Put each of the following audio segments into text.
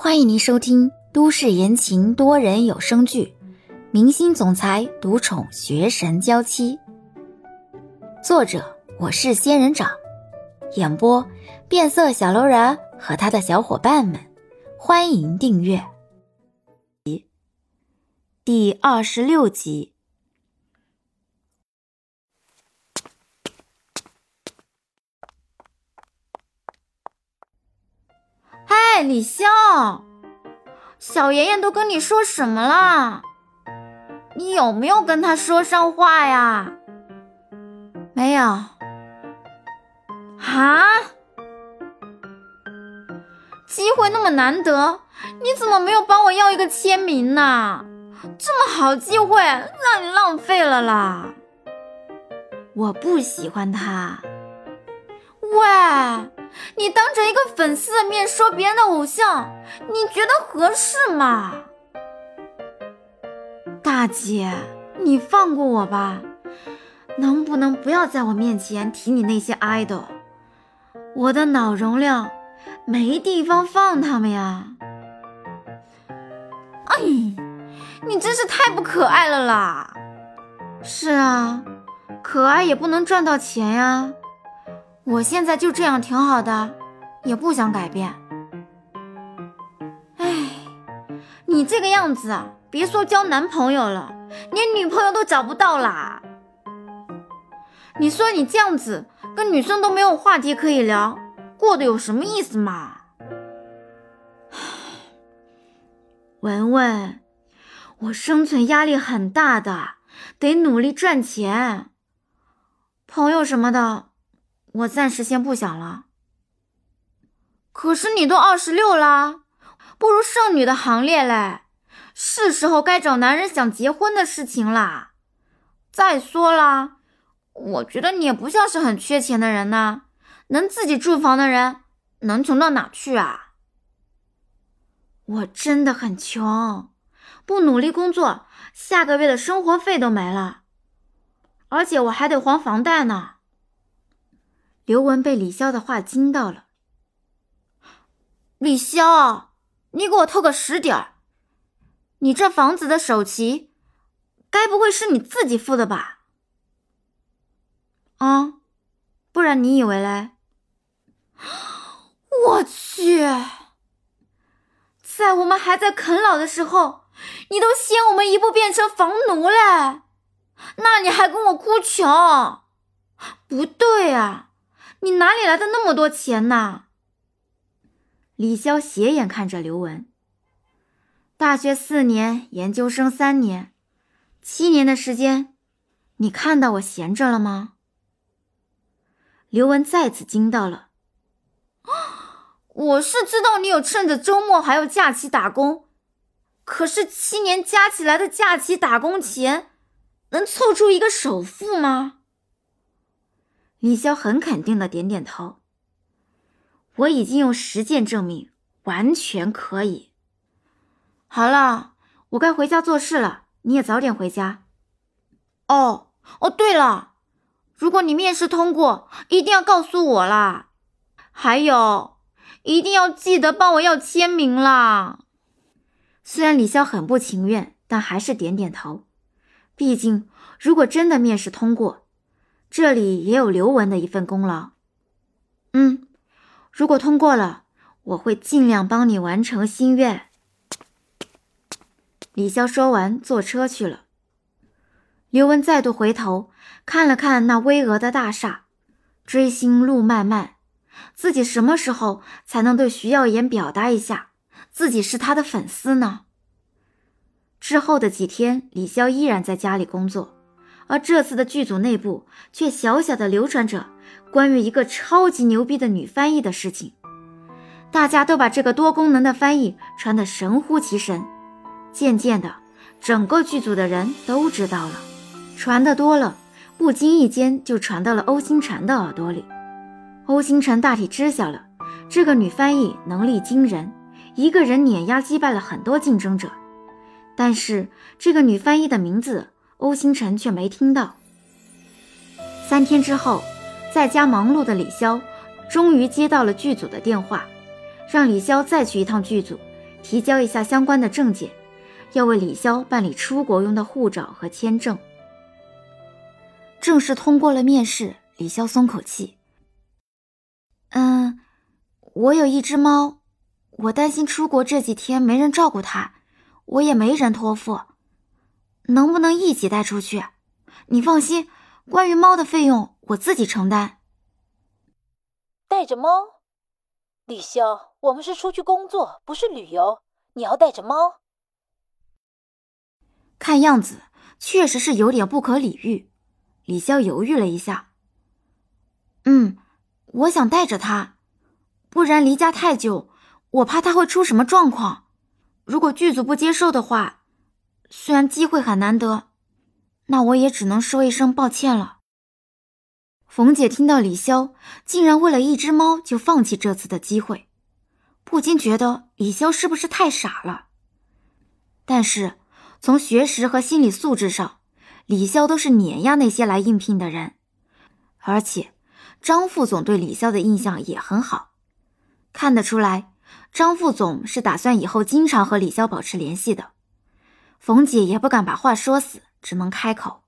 欢迎您收听都市言情多人有声剧《明星总裁独宠学神娇妻》，作者我是仙人掌，演播变色小楼人和他的小伙伴们。欢迎订阅。第二十六集。嗨，李潇，小妍妍都跟你说什么了？你有没有跟他说上话呀？没有。啊？机会那么难得，你怎么没有帮我要一个签名呢？这么好机会，让你浪费了啦！我不喜欢他。喂，你当着一个粉丝的面说别人的偶像，你觉得合适吗？大姐，你放过我吧，能不能不要在我面前提你那些 idol？我的脑容量没地方放他们呀！哎，你真是太不可爱了啦！是啊，可爱也不能赚到钱呀。我现在就这样挺好的，也不想改变。哎，你这个样子啊，别说交男朋友了，连女朋友都找不到啦。你说你这样子跟女生都没有话题可以聊，过得有什么意思嘛？文文，我生存压力很大的，得努力赚钱。朋友什么的。我暂时先不想了。可是你都二十六了，步入剩女的行列嘞，是时候该找男人想结婚的事情啦。再说了，我觉得你也不像是很缺钱的人呢，能自己住房的人能穷到哪去啊？我真的很穷，不努力工作，下个月的生活费都没了，而且我还得还房贷呢。刘文被李潇的话惊到了。李潇，你给我透个实底儿，你这房子的首期，该不会是你自己付的吧？啊，不然你以为嘞？我去，在我们还在啃老的时候，你都先我们一步变成房奴嘞，那你还跟我哭穷？不对啊！你哪里来的那么多钱呢？李潇斜眼看着刘雯。大学四年，研究生三年，七年的时间，你看到我闲着了吗？刘雯再次惊到了。我是知道你有趁着周末还有假期打工，可是七年加起来的假期打工钱，能凑出一个首付吗？李潇很肯定的点点头。我已经用实践证明，完全可以。好了，我该回家做事了，你也早点回家。哦哦，对了，如果你面试通过，一定要告诉我啦。还有，一定要记得帮我要签名啦。虽然李潇很不情愿，但还是点点头。毕竟，如果真的面试通过，这里也有刘雯的一份功劳。嗯，如果通过了，我会尽量帮你完成心愿。李潇说完，坐车去了。刘雯再度回头看了看那巍峨的大厦，追星路漫漫，自己什么时候才能对徐耀言表达一下自己是他的粉丝呢？之后的几天，李潇依然在家里工作。而这次的剧组内部却小小的流传着关于一个超级牛逼的女翻译的事情，大家都把这个多功能的翻译传得神乎其神。渐渐的，整个剧组的人都知道了，传的多了，不经意间就传到了欧星辰的耳朵里。欧星辰大体知晓了这个女翻译能力惊人，一个人碾压击败了很多竞争者，但是这个女翻译的名字。欧星辰却没听到。三天之后，在家忙碌的李潇终于接到了剧组的电话，让李潇再去一趟剧组，提交一下相关的证件，要为李潇办理出国用的护照和签证。正式通过了面试，李潇松口气。嗯，我有一只猫，我担心出国这几天没人照顾它，我也没人托付，能不能一起带出去？你放心，关于猫的费用我自己承担。带着猫，李潇，我们是出去工作，不是旅游，你要带着猫？看样子确实是有点不可理喻。李潇犹豫了一下，嗯。我想带着他，不然离家太久，我怕他会出什么状况。如果剧组不接受的话，虽然机会很难得，那我也只能说一声抱歉了。冯姐听到李潇竟然为了一只猫就放弃这次的机会，不禁觉得李潇是不是太傻了？但是从学识和心理素质上，李潇都是碾压那些来应聘的人，而且。张副总对李潇的印象也很好，看得出来，张副总是打算以后经常和李潇保持联系的。冯姐也不敢把话说死，只能开口：“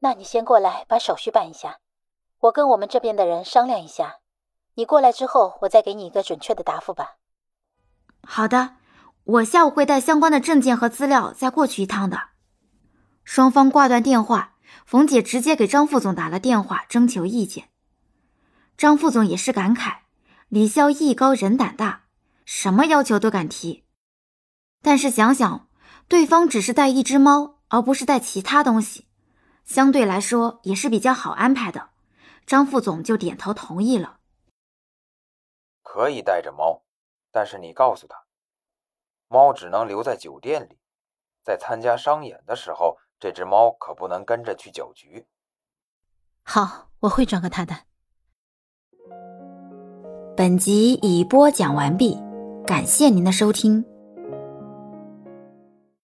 那你先过来把手续办一下，我跟我们这边的人商量一下。你过来之后，我再给你一个准确的答复吧。”“好的，我下午会带相关的证件和资料再过去一趟的。”双方挂断电话。冯姐直接给张副总打了电话，征求意见。张副总也是感慨：李潇艺高人胆大，什么要求都敢提。但是想想，对方只是带一只猫，而不是带其他东西，相对来说也是比较好安排的。张副总就点头同意了。可以带着猫，但是你告诉他，猫只能留在酒店里，在参加商演的时候。这只猫可不能跟着去酒局。好，我会转告他的。本集已播讲完毕，感谢您的收听。